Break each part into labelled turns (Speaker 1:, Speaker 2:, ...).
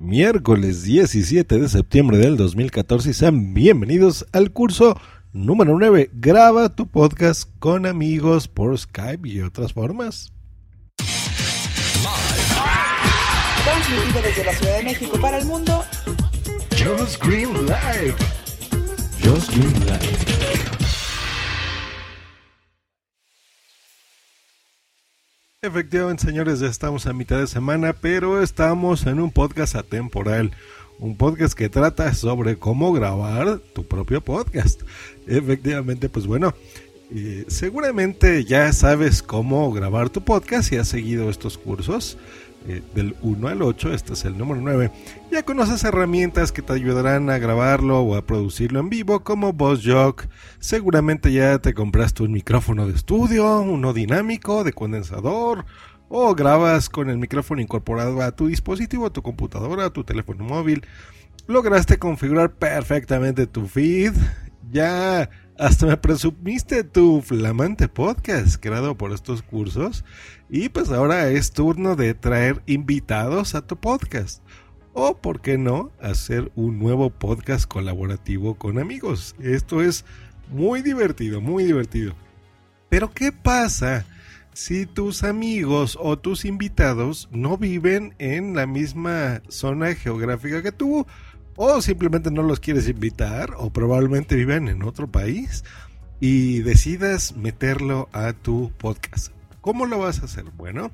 Speaker 1: Miércoles 17 de septiembre del 2014 y sean bienvenidos al curso número 9. Graba tu podcast con amigos por Skype y otras formas.
Speaker 2: Transmitido desde la Ciudad de México para el mundo.
Speaker 1: Just Green Live. Just Green Live. Efectivamente, señores, ya estamos a mitad de semana, pero estamos en un podcast atemporal. Un podcast que trata sobre cómo grabar tu propio podcast. Efectivamente, pues bueno, eh, seguramente ya sabes cómo grabar tu podcast y has seguido estos cursos. Eh, del 1 al 8, este es el número 9. Ya conoces herramientas que te ayudarán a grabarlo o a producirlo en vivo, como VozJock. Seguramente ya te compraste un micrófono de estudio, uno dinámico, de condensador, o grabas con el micrófono incorporado a tu dispositivo, a tu computadora, a tu teléfono móvil. Lograste configurar perfectamente tu feed. Ya hasta me presumiste tu flamante podcast creado por estos cursos. Y pues ahora es turno de traer invitados a tu podcast. O, por qué no, hacer un nuevo podcast colaborativo con amigos. Esto es muy divertido, muy divertido. Pero, ¿qué pasa si tus amigos o tus invitados no viven en la misma zona geográfica que tú? O simplemente no los quieres invitar o probablemente viven en otro país y decidas meterlo a tu podcast. ¿Cómo lo vas a hacer? Bueno,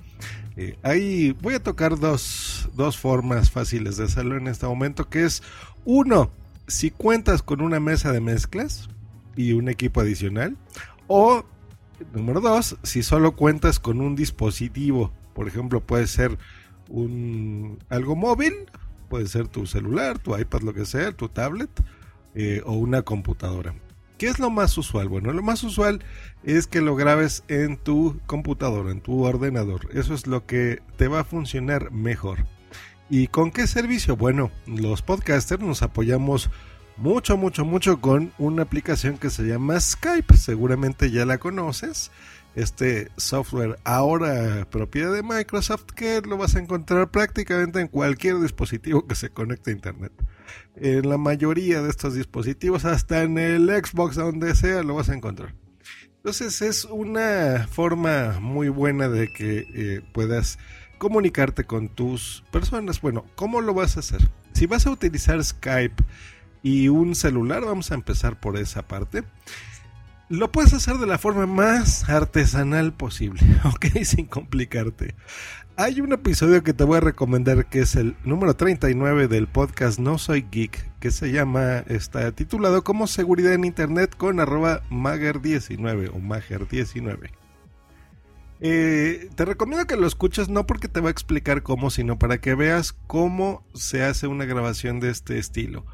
Speaker 1: eh, ahí voy a tocar dos, dos formas fáciles de hacerlo en este momento, que es uno, si cuentas con una mesa de mezclas y un equipo adicional, o número dos, si solo cuentas con un dispositivo, por ejemplo, puede ser un algo móvil Puede ser tu celular, tu iPad, lo que sea, tu tablet eh, o una computadora. ¿Qué es lo más usual? Bueno, lo más usual es que lo grabes en tu computadora, en tu ordenador. Eso es lo que te va a funcionar mejor. ¿Y con qué servicio? Bueno, los podcasters nos apoyamos mucho, mucho, mucho con una aplicación que se llama Skype. Seguramente ya la conoces este software ahora propiedad de Microsoft que lo vas a encontrar prácticamente en cualquier dispositivo que se conecte a internet. En la mayoría de estos dispositivos, hasta en el Xbox, donde sea, lo vas a encontrar. Entonces es una forma muy buena de que eh, puedas comunicarte con tus personas. Bueno, ¿cómo lo vas a hacer? Si vas a utilizar Skype y un celular, vamos a empezar por esa parte lo puedes hacer de la forma más artesanal posible, ¿ok? Sin complicarte. Hay un episodio que te voy a recomendar que es el número 39 del podcast No Soy Geek, que se llama, está titulado como Seguridad en Internet con arroba Mager19 o Mager19. Eh, te recomiendo que lo escuches no porque te va a explicar cómo, sino para que veas cómo se hace una grabación de este estilo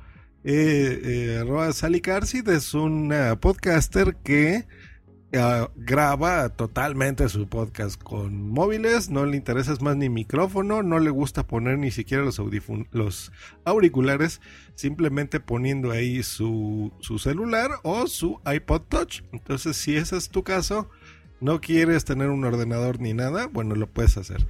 Speaker 1: eh, eh, Sally Carsid es una podcaster que eh, graba totalmente su podcast con móviles, no le interesa más ni micrófono, no le gusta poner ni siquiera los, los auriculares, simplemente poniendo ahí su, su celular o su iPod Touch. Entonces, si ese es tu caso, no quieres tener un ordenador ni nada, bueno, lo puedes hacer.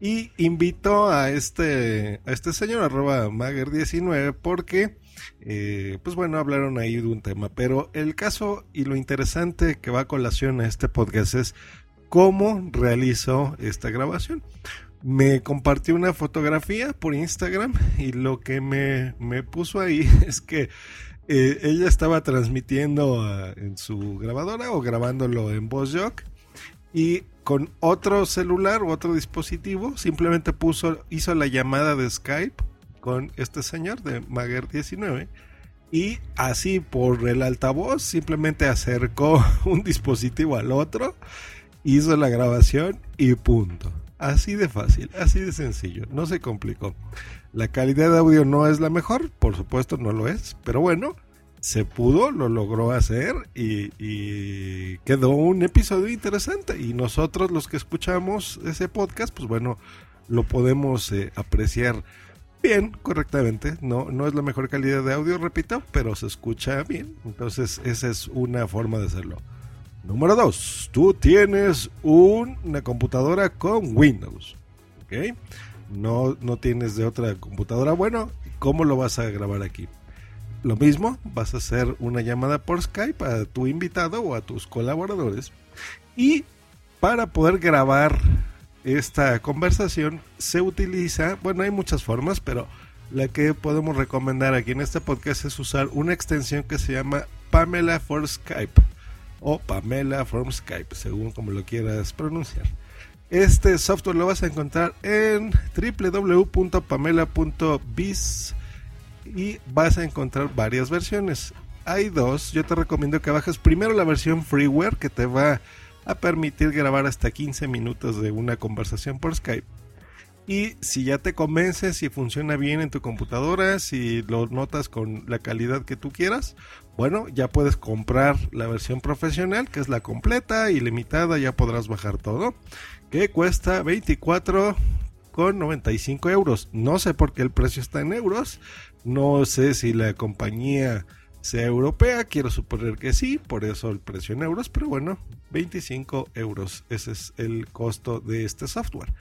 Speaker 1: Y invito a este, a este señor, arroba Mager19, porque eh, pues bueno, hablaron ahí de un tema, pero el caso y lo interesante que va a colación a este podcast es cómo realizó esta grabación. Me compartió una fotografía por Instagram y lo que me, puso ahí es que eh, ella estaba transmitiendo ah, en su grabadora o grabándolo en VozJock y con otro celular u otro dispositivo simplemente puso hizo la llamada de Skype con este señor de Maguer 19 y así por el altavoz simplemente acercó un dispositivo al otro, hizo la grabación y punto. Así de fácil, así de sencillo, no se complicó. La calidad de audio no es la mejor, por supuesto no lo es, pero bueno, se pudo, lo logró hacer y, quedó un episodio interesante. Y nosotros los que escuchamos ese podcast, pues bueno, lo podemos eh, apreciar bien, correctamente. No, no es la mejor calidad de audio, repito, pero se escucha bien. Entonces esa es una forma de hacerlo. Número dos, tú tienes una computadora con Windows. ¿Ok? No, no tienes de otra computadora. Bueno, ¿cómo lo vas a grabar aquí? Lo mismo, vas a hacer una llamada por Skype a tu invitado o a tus colaboradores. Y para poder grabar esta conversación se utiliza, bueno, hay muchas formas, pero la que podemos recomendar aquí en este podcast es usar una extensión que se llama Pamela for Skype o Pamela from Skype, según como lo quieras pronunciar. Este software lo vas a encontrar en www.pamela.biz y vas a encontrar varias versiones. Hay dos, yo te recomiendo que bajes primero la versión freeware que te va a permitir grabar hasta 15 minutos de una conversación por Skype. Y si ya te convences, si funciona bien en tu computadora, si lo notas con la calidad que tú quieras, bueno, ya puedes comprar la versión profesional, que es la completa y limitada, ya podrás bajar todo, que cuesta 24 con 95 euros. No sé por qué el precio está en euros, no sé si la compañía sea europea, quiero suponer que sí, por eso el precio en euros, pero bueno, 25 euros, ese es el costo de este software.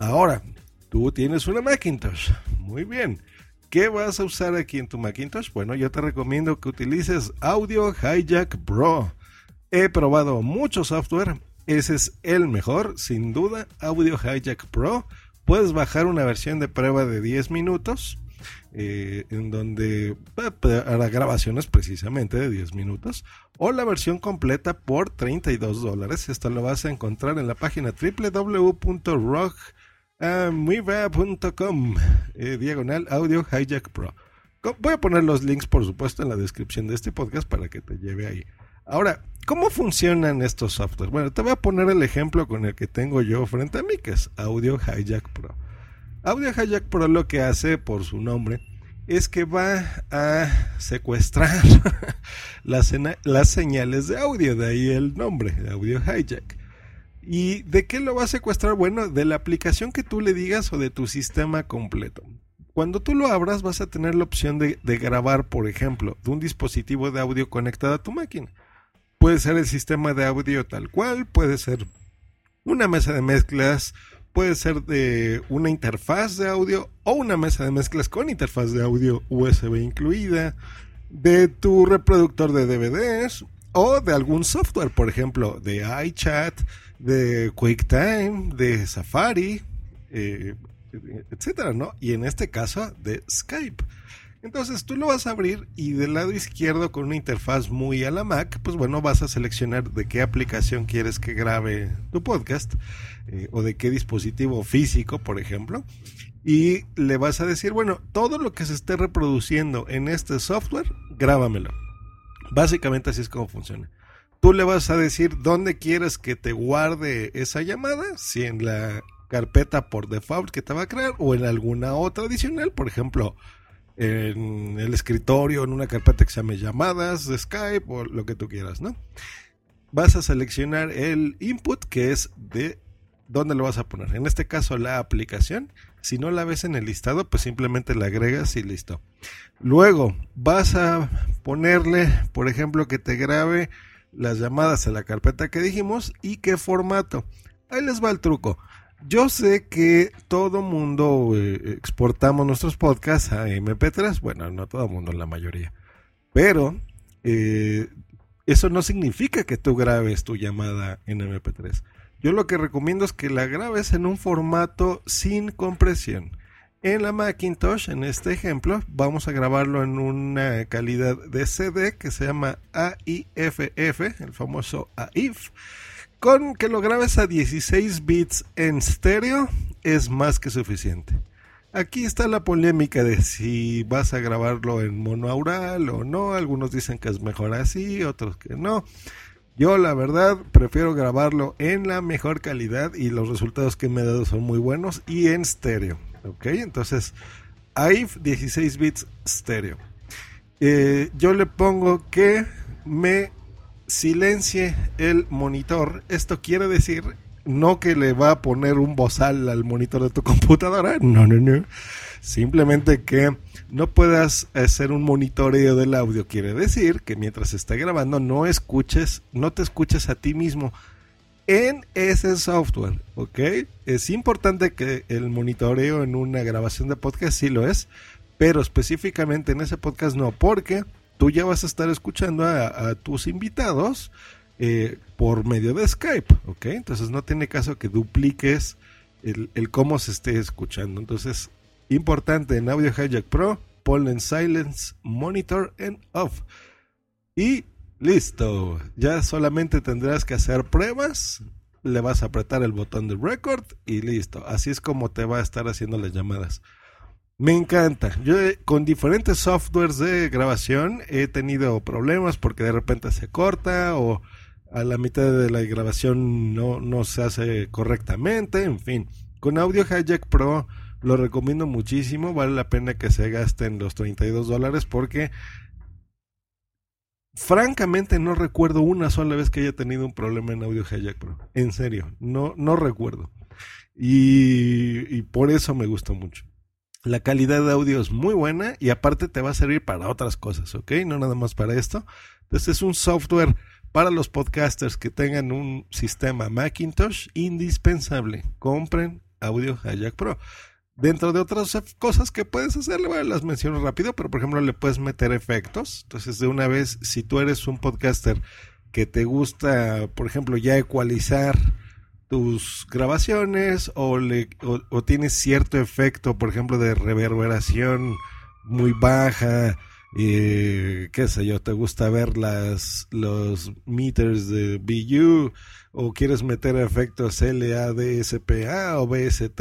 Speaker 1: Ahora, tú tienes una Macintosh, muy bien. ¿Qué vas a usar aquí en tu Macintosh? Bueno, yo te recomiendo que utilices Audio Hijack Pro. He probado mucho software, ese es el mejor, sin duda, Audio Hijack Pro. Puedes bajar una versión de prueba de 10 minutos eh, en donde hará grabaciones precisamente de 10 minutos, o la versión completa por 32 dólares. Esto lo vas a encontrar en la página www.rockmuiva.com eh, diagonal audio hijack pro. Voy a poner los links, por supuesto, en la descripción de este podcast para que te lleve ahí. Ahora, ¿cómo funcionan estos softwares? Bueno, te voy a poner el ejemplo con el que tengo yo frente a mí, que es Audio Hijack Pro. Audio Hijack Pro lo que hace por su nombre es que va a secuestrar las, señales de audio, de ahí el nombre, Audio Hijack. ¿Y de qué lo va a secuestrar? Bueno, de la aplicación que tú le digas o de tu sistema completo. Cuando tú lo abras vas a tener la opción de grabar, por ejemplo, de un dispositivo de audio conectado a tu máquina. Puede ser el sistema de audio tal cual, puede ser una mesa de mezclas, puede ser de una interfaz de audio o una mesa de mezclas con interfaz de audio USB incluida, de tu reproductor de DVDs o de algún software, por ejemplo, de iChat, de QuickTime, de Safari, eh, etcétera, ¿no? Y en este caso de Skype. Entonces tú lo vas a abrir y del lado izquierdo con una interfaz muy a la Mac, pues bueno, vas a seleccionar de qué aplicación quieres que grabe tu podcast eh, o de qué dispositivo físico, por ejemplo. Y le vas a decir, bueno, todo lo que se esté reproduciendo en este software, grábamelo. Básicamente así es como funciona. Tú le vas a decir dónde quieres que te guarde esa llamada, si en la carpeta por default que te va a crear o en alguna otra adicional, por ejemplo, en el escritorio, en una carpeta que se llame llamadas Skype o lo que tú quieras, ¿no? Vas a seleccionar el input que es de dónde lo vas a poner. En este caso la aplicación. Si no la ves en el listado, pues simplemente la agregas y listo. Luego vas a ponerle, por ejemplo, que te grabe las llamadas a la carpeta que dijimos y qué formato. Ahí les va el truco. Yo sé que todo mundo eh, exportamos nuestros podcasts a MP3. Bueno, no todo mundo, la mayoría. Pero eh, eso no significa que tú grabes tu llamada en MP3. Yo lo que recomiendo es que la grabes en un formato sin compresión. En la Macintosh, en este ejemplo, vamos a grabarlo en una calidad de CD que se llama AIFF, el famoso AIF. Con que lo grabes a 16 bits en estéreo es más que suficiente. Aquí está la polémica de si vas a grabarlo en monoaural o no. Algunos dicen que es mejor así, otros que no. Yo la verdad prefiero grabarlo en la mejor calidad y los resultados que me he dado son muy buenos y en estéreo. ¿Ok? Entonces, AIF 16 bits estéreo. Eh, yo le pongo que me silencie el monitor. Esto quiere decir no que le va a poner un bozal al monitor de tu computadora. No, no, no. Simplemente que no puedas hacer un monitoreo del audio. Quiere decir que mientras esté grabando no escuches, no te escuches a ti mismo en ese software, ¿ok? Es importante que el monitoreo en una grabación de podcast sí lo es, pero específicamente en ese podcast no, porque tú ya vas a estar escuchando a, tus invitados eh, por medio de Skype, ¿ok? Entonces no tiene caso que dupliques el, cómo se esté escuchando. Entonces Importante en Audio Hijack Pro, ponle Silence, Monitor en Off. Y listo, ya solamente tendrás que hacer pruebas, le vas a apretar el botón de record y listo. Así es como te va a estar haciendo las llamadas. Me encanta. Yo eh, con diferentes softwares de grabación he tenido problemas porque de repente se corta o a la mitad de la grabación no, no se hace correctamente. En fin, con Audio Hijack Pro lo recomiendo muchísimo. Vale la pena que se gasten los 32 dólares porque francamente no recuerdo una sola vez que haya tenido un problema en Audio Hijack Pro. En serio, no, no recuerdo. Y, y, por eso me gusta mucho. La calidad de audio es muy buena y aparte te va a servir para otras cosas, ¿ok? No nada más para esto. Entonces es un software para los podcasters que tengan un sistema Macintosh indispensable. Compren Audio Hijack Pro. Dentro de otras cosas que puedes hacerle, bueno, las menciono rápido, pero por ejemplo le puedes meter efectos. Entonces, de una vez, si tú eres un podcaster que te gusta, por ejemplo, ya ecualizar tus grabaciones o, le, o, tienes cierto efecto, por ejemplo, de reverberación muy baja, eh, qué sé yo, te gusta ver las, los meters de BU o quieres meter efectos LADSPA o BST,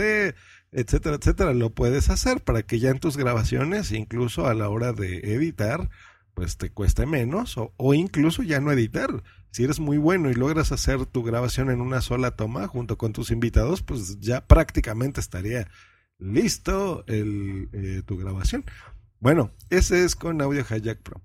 Speaker 1: etcétera, etcétera, lo puedes hacer para que ya en tus grabaciones, incluso a la hora de editar, pues te cueste menos o, o, incluso ya no editar. Si eres muy bueno y logras hacer tu grabación en una sola toma junto con tus invitados, pues ya prácticamente estaría listo eh, tu grabación. Bueno, ese es con Audio Hijack Pro.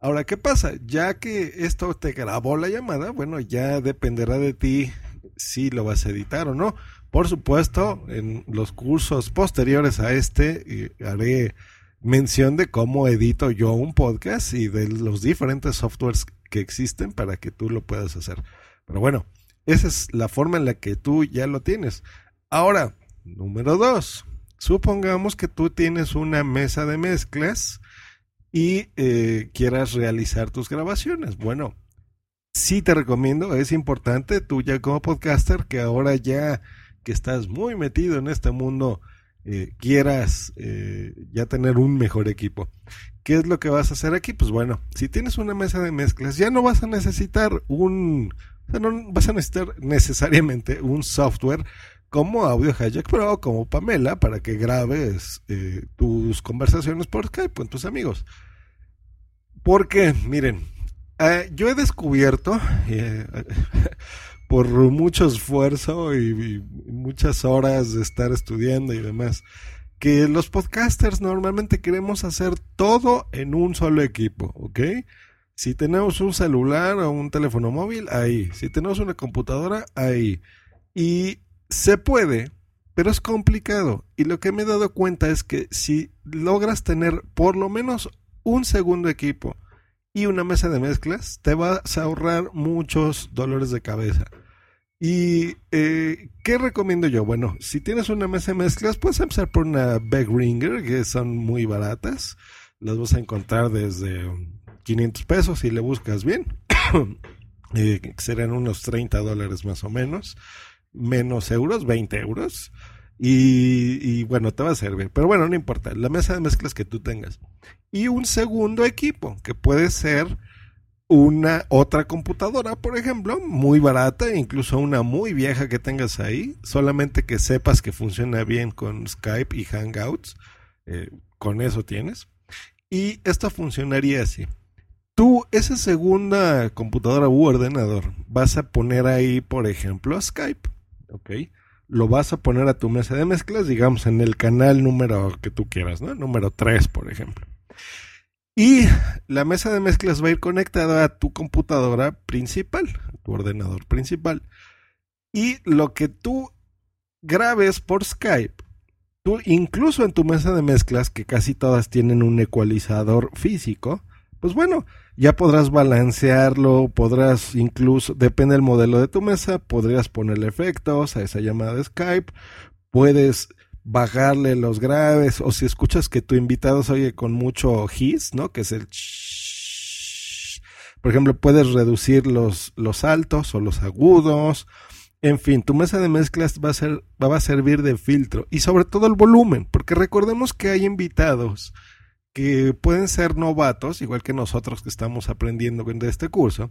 Speaker 1: Ahora, ¿qué pasa? Ya que esto te grabó la llamada, bueno, ya dependerá de ti si lo vas a editar o no. Por supuesto, en los cursos posteriores a este haré mención de cómo edito yo un podcast y de los diferentes softwares que existen para que tú lo puedas hacer. Pero bueno, esa es la forma en la que tú ya lo tienes. Ahora, número dos, supongamos que tú tienes una mesa de mezclas y eh, quieras realizar tus grabaciones. Bueno, sí te recomiendo, es importante tú ya como podcaster que ahora ya que estás muy metido en este mundo eh, quieras eh, ya tener un mejor equipo. ¿Qué es lo que vas a hacer aquí? Pues bueno, si tienes una mesa de mezclas, ya no vas a necesitar un, o sea, no vas a necesitar necesariamente un software como Audio Hijack Pro, como Pamela, para que grabes eh, tus conversaciones por Skype con tus amigos. Porque, miren, yo he descubierto, por mucho esfuerzo y, muchas horas de estar estudiando y demás, que los podcasters normalmente queremos hacer todo en un solo equipo, ¿ok? Si tenemos un celular o un teléfono móvil, ahí. Si tenemos una computadora, ahí. Y se puede, pero es complicado. Y lo que me he dado cuenta es que si logras tener por lo menos un segundo equipo, y una mesa de mezclas, te vas a ahorrar muchos dolores de cabeza. ¿Y eh, qué recomiendo yo? Bueno, si tienes una mesa de mezclas, puedes empezar por una Ringer, que son muy baratas. Las vas a encontrar desde 500 pesos si le buscas bien. eh, serán unos 30 dólares más o menos. Menos euros, 20 euros. Y, bueno, te va a servir. Pero bueno, no importa. La mesa de mezclas que tú tengas. Y un segundo equipo, que puede ser una otra computadora, por ejemplo, muy barata, incluso una muy vieja que tengas ahí. Solamente que sepas que funciona bien con Skype y Hangouts. Eh, con eso tienes. Y esto funcionaría así. tú, esa segunda computadora u ordenador, vas a poner ahí, por ejemplo, Skype. ¿Ok? Lo vas a poner a tu mesa de mezclas, digamos, en el canal número que tú quieras, ¿no? Número 3, por ejemplo. Y la mesa de mezclas va a ir conectada a tu computadora principal, tu ordenador principal. Y lo que tú grabes por Skype, tú incluso en tu mesa de mezclas, que casi todas tienen un ecualizador físico, pues bueno, ya podrás balancearlo, podrás incluso, depende del modelo de tu mesa, podrías ponerle efectos a esa llamada de Skype, puedes bajarle los graves, o si escuchas que tu invitado se oye con mucho hiss, ¿no? Que es el por ejemplo, puedes reducir los, los altos o los agudos. En fin, tu mesa de mezclas va a, ser, va a servir de filtro y sobre todo el volumen, porque recordemos que hay invitados que pueden ser novatos, igual que nosotros que estamos aprendiendo de este curso,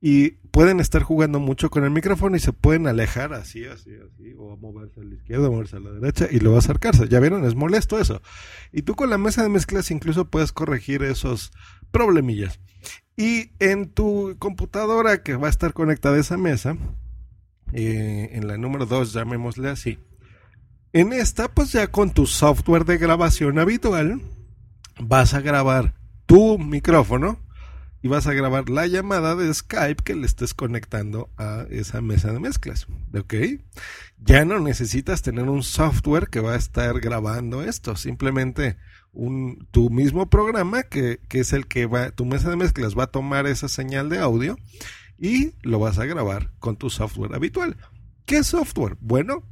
Speaker 1: y pueden estar jugando mucho con el micrófono y se pueden alejar así, así, así, o moverse a la izquierda, moverse a la derecha y luego acercarse. Ya vieron, es molesto eso. Y tú con la mesa de mezclas incluso puedes corregir esos problemillas. Y en tu computadora que va a estar conectada a esa mesa, eh, en la número 2, llamémosle así. En esta, pues ya con tu software de grabación habitual, vas a grabar tu micrófono y vas a grabar la llamada de Skype que le estés conectando a esa mesa de mezclas. ¿Ok? Ya no necesitas tener un software que va a estar grabando esto. Simplemente un, tu mismo programa que, que es el que va, tu mesa de mezclas va a tomar esa señal de audio y lo vas a grabar con tu software habitual. ¿Qué software? Bueno,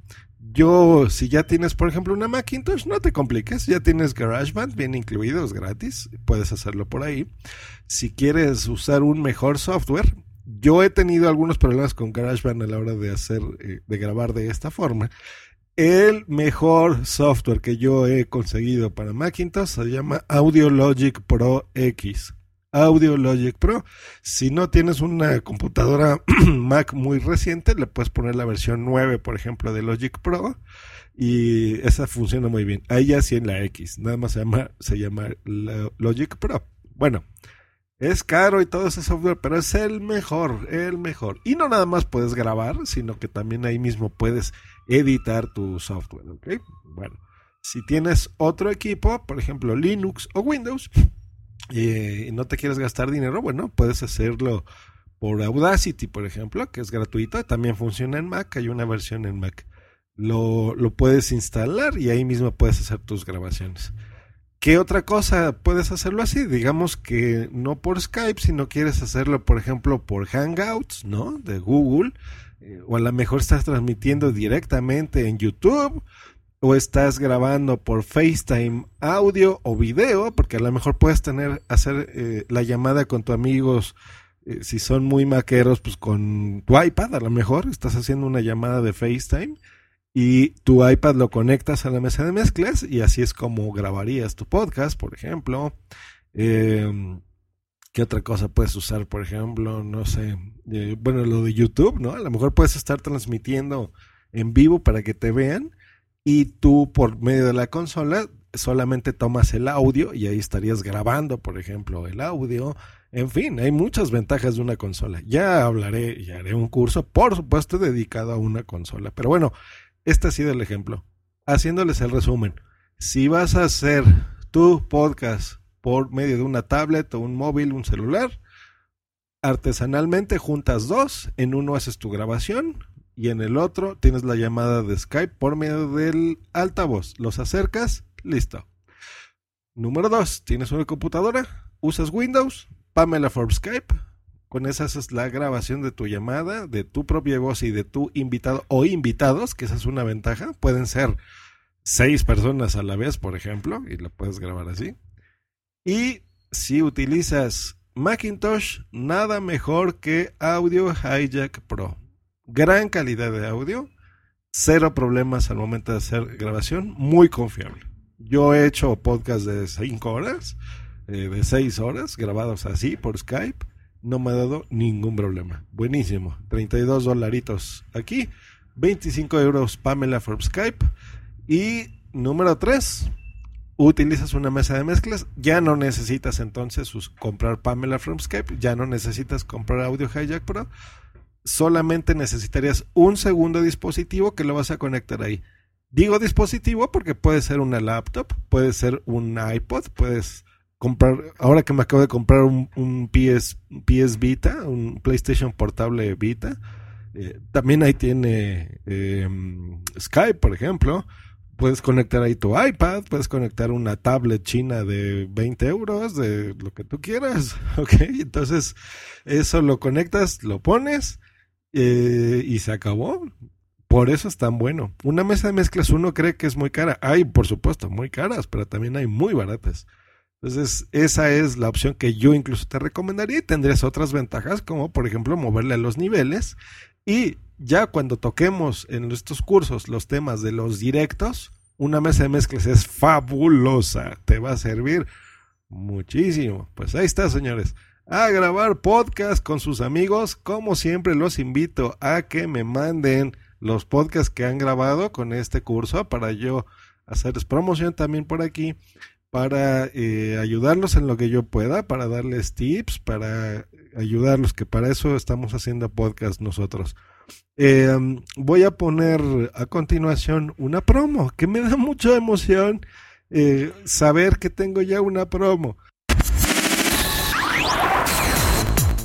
Speaker 1: yo, si ya tienes, por ejemplo, una Macintosh, no te compliques, ya tienes GarageBand bien incluido, es gratis, puedes hacerlo por ahí. Si quieres usar un mejor software, yo he tenido algunos problemas con GarageBand a la hora de hacer, eh, de grabar de esta forma. El mejor software que yo he conseguido para Macintosh se llama Audio Logic Pro X. Audio Logic Pro. Si no tienes una computadora Mac muy reciente, le puedes poner la versión 9, por ejemplo, de Logic Pro. Y esa funciona muy bien. Ahí ya sí en la X. Nada más se llama, se llama Logic Pro. Bueno, es caro y todo ese software, pero es el mejor, el mejor. Y no nada más puedes grabar, sino que también ahí mismo puedes editar tu software. ¿Ok? Bueno, si tienes otro equipo, por ejemplo Linux o Windows, y no te quieres gastar dinero, bueno, puedes hacerlo por Audacity, por ejemplo, que es gratuita, también funciona en Mac, hay una versión en Mac. Lo, lo puedes instalar y ahí mismo puedes hacer tus grabaciones. ¿Qué otra cosa puedes hacerlo así? Digamos que no por Skype, sino quieres hacerlo, por ejemplo, por Hangouts, ¿no? De Google. Eh, o a lo mejor estás transmitiendo directamente en YouTube o estás grabando por FaceTime audio o video, porque a lo mejor puedes tener, hacer eh, la llamada con tus amigos, eh, si son muy maqueros, pues con tu iPad, a lo mejor estás haciendo una llamada de FaceTime y tu iPad lo conectas a la mesa de mezclas y así es como grabarías tu podcast, por ejemplo. Em, ¿Qué otra cosa puedes usar? Por ejemplo, no sé, bueno, lo de YouTube, ¿no? A lo mejor puedes estar transmitiendo en vivo para que te vean y tú por medio de la consola solamente tomas el audio y ahí estarías grabando, por ejemplo, el audio. En fin, hay muchas ventajas de una consola. Ya hablaré y haré un curso, por supuesto, dedicado a una consola. Pero bueno, este ha sido el ejemplo. Haciéndoles el resumen. Si vas a hacer tu podcast por medio de una tablet o un móvil, un celular, artesanalmente juntas dos, en uno haces tu grabación, y en el otro tienes la llamada de Skype por medio del altavoz. Los acercas, listo. Número dos, tienes una computadora, usas Windows, Pamela for Skype. Con esa haces la grabación de tu llamada, de tu propia voz y de tu invitado o invitados, que esa es una ventaja. Pueden ser seis personas a la vez, por ejemplo, y lo puedes grabar así. Y si utilizas Macintosh, nada mejor que Audio Hijack Pro gran calidad de audio, cero problemas al momento de hacer grabación, muy confiable. Yo he hecho podcast de 5 horas, eh, de 6 horas, grabados así por Skype, no me ha dado ningún problema. Buenísimo, 32 dolaritos aquí, 25 euros Pamela for Skype y número 3, utilizas una mesa de mezclas, ya no necesitas entonces comprar Pamela from Skype, ya no necesitas comprar Audio Hijack Pro, solamente necesitarías un segundo dispositivo que lo vas a conectar ahí. Digo dispositivo porque puede ser una laptop, puede ser un iPod, puedes comprar, ahora que me acabo de comprar un, PS, PS Vita, un PlayStation portable Vita, eh, también ahí tiene em, Skype, por ejemplo. Puedes conectar ahí tu iPad, puedes conectar una tablet china de 20 euros, de lo que tú quieras, ¿ok? Entonces, eso lo conectas, lo pones eh, y se acabó. Por eso es tan bueno. Una mesa de mezclas uno cree que es muy cara. Hay, por supuesto, muy caras, pero también hay muy baratas. Entonces, esa es la opción que yo incluso te recomendaría y tendrías otras ventajas, como por ejemplo moverle a los niveles. Y ya cuando toquemos en estos cursos los temas de los directos, una mesa de mezclas es fabulosa. Te va a servir muchísimo. Pues ahí está, señores a grabar podcast con sus amigos. Como siempre, los invito a que me manden los podcasts que han grabado con este curso para yo hacerles promoción también por aquí, para eh, ayudarlos en lo que yo pueda, para darles tips, para ayudarlos, que para eso estamos haciendo podcast nosotros. Em, voy a poner a continuación una promo, que me da mucha emoción eh, saber que tengo ya una promo.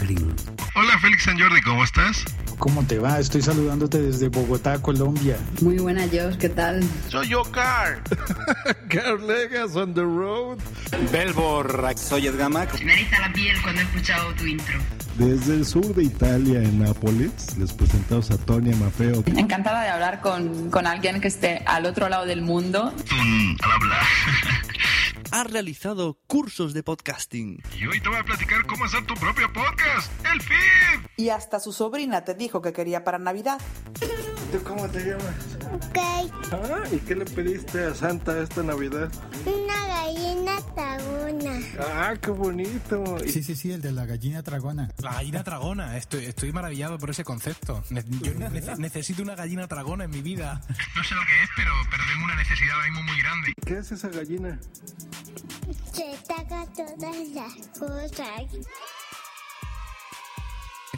Speaker 3: Green.
Speaker 4: Hola Félix San Jordi, ¿cómo estás?
Speaker 5: ¿Cómo te va? Estoy saludándote desde Bogotá, Colombia.
Speaker 6: Muy buena Josh, ¿qué tal?
Speaker 4: Soy yo, Car.
Speaker 1: Car Legas on the road.
Speaker 7: Belbor, soy Edgamac.
Speaker 6: Me eriza la piel cuando he escuchado tu intro.
Speaker 1: Desde el sur de Italia, en Nápoles, les presentamos a Tonia Mafeo.
Speaker 6: Encantada de hablar con, con alguien que esté al otro lado del mundo.
Speaker 4: al hablar.
Speaker 8: ha realizado cursos de podcasting.
Speaker 4: Y hoy te voy a platicar cómo hacer tu propio podcast, el feed.
Speaker 2: Y hasta su sobrina te dijo que quería para Navidad.
Speaker 1: ¿Tú cómo te llamas?
Speaker 9: Ok.
Speaker 1: Ah, ¿y qué le pediste a Santa esta Navidad?
Speaker 9: Una gallina tragona.
Speaker 1: Ah, qué bonito.
Speaker 5: Sí, sí, sí, el de la gallina tragona.
Speaker 10: La gallina tragona, estoy, estoy maravillado por ese concepto. Yo necesito una gallina tragona en mi vida.
Speaker 4: No sé lo que es, pero, pero tengo una necesidad ahora mismo muy grande.
Speaker 1: ¿Qué es esa gallina?
Speaker 9: Se taca todas las cosas.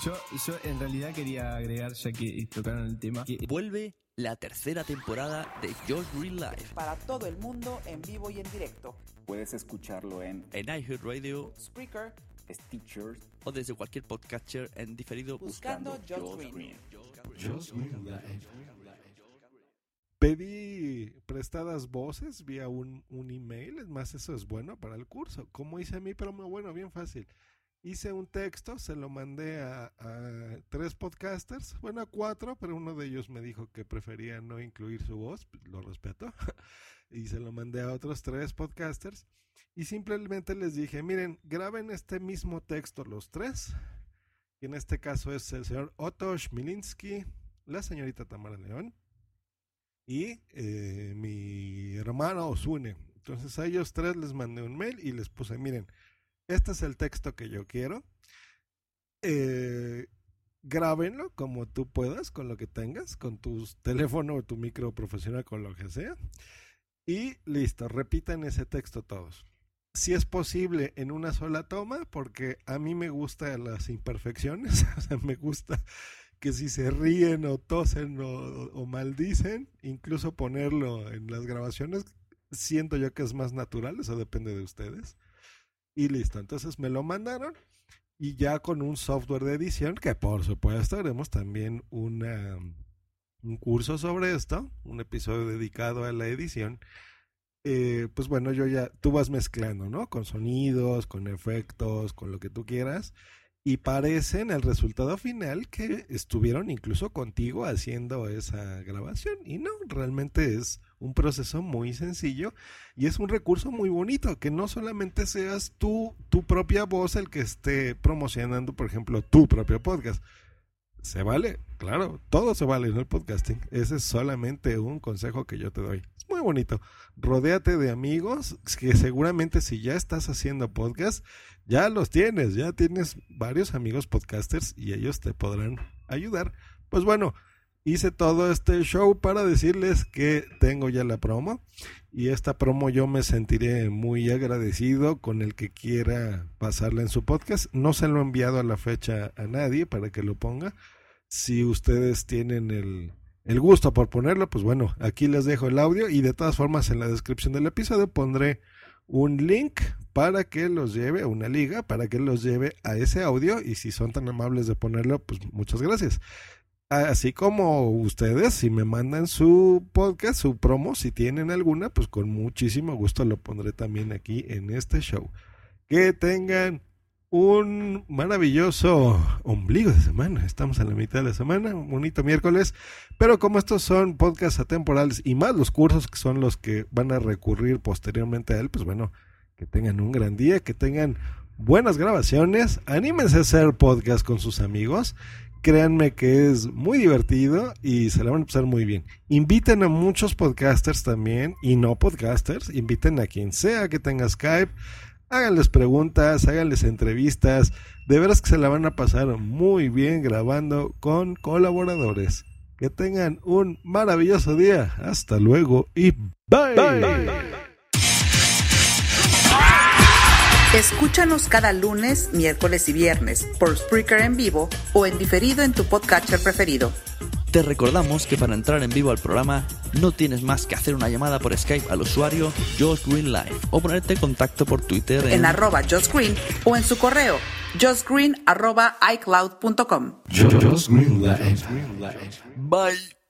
Speaker 11: Yo, yo en realidad quería agregar, ya que tocaron el tema, que
Speaker 8: vuelve la tercera temporada de Josh Green Life.
Speaker 2: Para todo el mundo, en vivo y en directo.
Speaker 12: Puedes escucharlo en,
Speaker 8: en iHeartRadio,
Speaker 2: Spreaker,
Speaker 12: Stitcher
Speaker 8: o desde cualquier podcatcher en diferido
Speaker 2: buscando, buscando Josh Green.
Speaker 1: Josh Green Pedí prestadas voces vía un, un email, es más, eso es bueno para el curso. Como hice mi promo, bueno, bien fácil hice un texto, se lo mandé a, tres podcasters, bueno, a cuatro, pero uno de ellos me dijo que prefería no incluir su voz, lo respeto, y se lo mandé a otros tres podcasters, y simplemente les dije, miren, graben este mismo texto los tres, y en este caso es el señor Otto Schmilinski, la señorita Tamara León, y eh, mi hermano Osune. Entonces a ellos tres les mandé un mail y les puse, miren, este es el texto que yo quiero. Eh, grábenlo como tú puedas, con lo que tengas, con tu teléfono o tu micro profesional, con lo que sea. Y listo, repitan ese texto todos. Si es posible en una sola toma, porque a mí me gustan las imperfecciones, o sea, me gusta que si se ríen o tosen o, o maldicen, incluso ponerlo en las grabaciones, siento yo que es más natural, eso depende de ustedes. Y listo, entonces me lo mandaron y ya con un software de edición, que por supuesto haremos también una, un curso sobre esto, un episodio dedicado a la edición. Eh, pues bueno, yo ya, tú vas mezclando, ¿no? Con sonidos, con efectos, con lo que tú quieras. Y parecen el resultado final que estuvieron incluso contigo haciendo esa grabación. Y no, realmente es un proceso muy sencillo y es un recurso muy bonito, que no solamente seas tú, tu propia voz el que esté promocionando, por ejemplo, tu propio podcast. Se vale, claro, todo se vale en el podcasting. Ese es solamente un consejo que yo te doy. Muy bonito. Rodéate de amigos que seguramente si ya estás haciendo podcast, ya los tienes, ya tienes varios amigos podcasters y ellos te podrán ayudar. Pues bueno, hice todo este show para decirles que tengo ya la promo y esta promo yo me sentiré muy agradecido con el que quiera pasarla en su podcast. No se lo he enviado a la fecha a nadie para que lo ponga. Si ustedes tienen el, el gusto por ponerlo, pues bueno, aquí les dejo el audio y de todas formas en la descripción del episodio pondré un link para que los lleve, una liga, para que los lleve a ese audio y si son tan amables de ponerlo, pues muchas gracias. Así como ustedes, si me mandan su podcast, su promo, si tienen alguna, pues con muchísimo gusto lo pondré también aquí en este show. Que tengan un maravilloso ombligo de semana. Estamos en la mitad de la semana, un bonito miércoles. Pero como estos son podcasts atemporales y más los cursos que son los que van a recurrir posteriormente a él, pues bueno, que tengan un gran día, que tengan buenas grabaciones. Anímense a hacer podcast con sus amigos. Créanme que es muy divertido y se la van a pasar muy bien. Inviten a muchos podcasters también y no podcasters. Inviten a quien sea que tenga Skype háganles preguntas, háganles entrevistas. De veras que se la van a pasar muy bien grabando con colaboradores. Que tengan un maravilloso día. Hasta luego y bye.
Speaker 2: Escúchanos cada lunes, miércoles y viernes por Spreaker en vivo o en diferido en tu podcatcher preferido.
Speaker 8: Te recordamos que para entrar en vivo al programa no tienes más que hacer una llamada por Skype al usuario Josh Green Live o ponerte en contacto por Twitter
Speaker 2: en, arroba Josh Green o en su correo joshgreen arroba icloud.com.
Speaker 1: Josh Green
Speaker 8: Bye.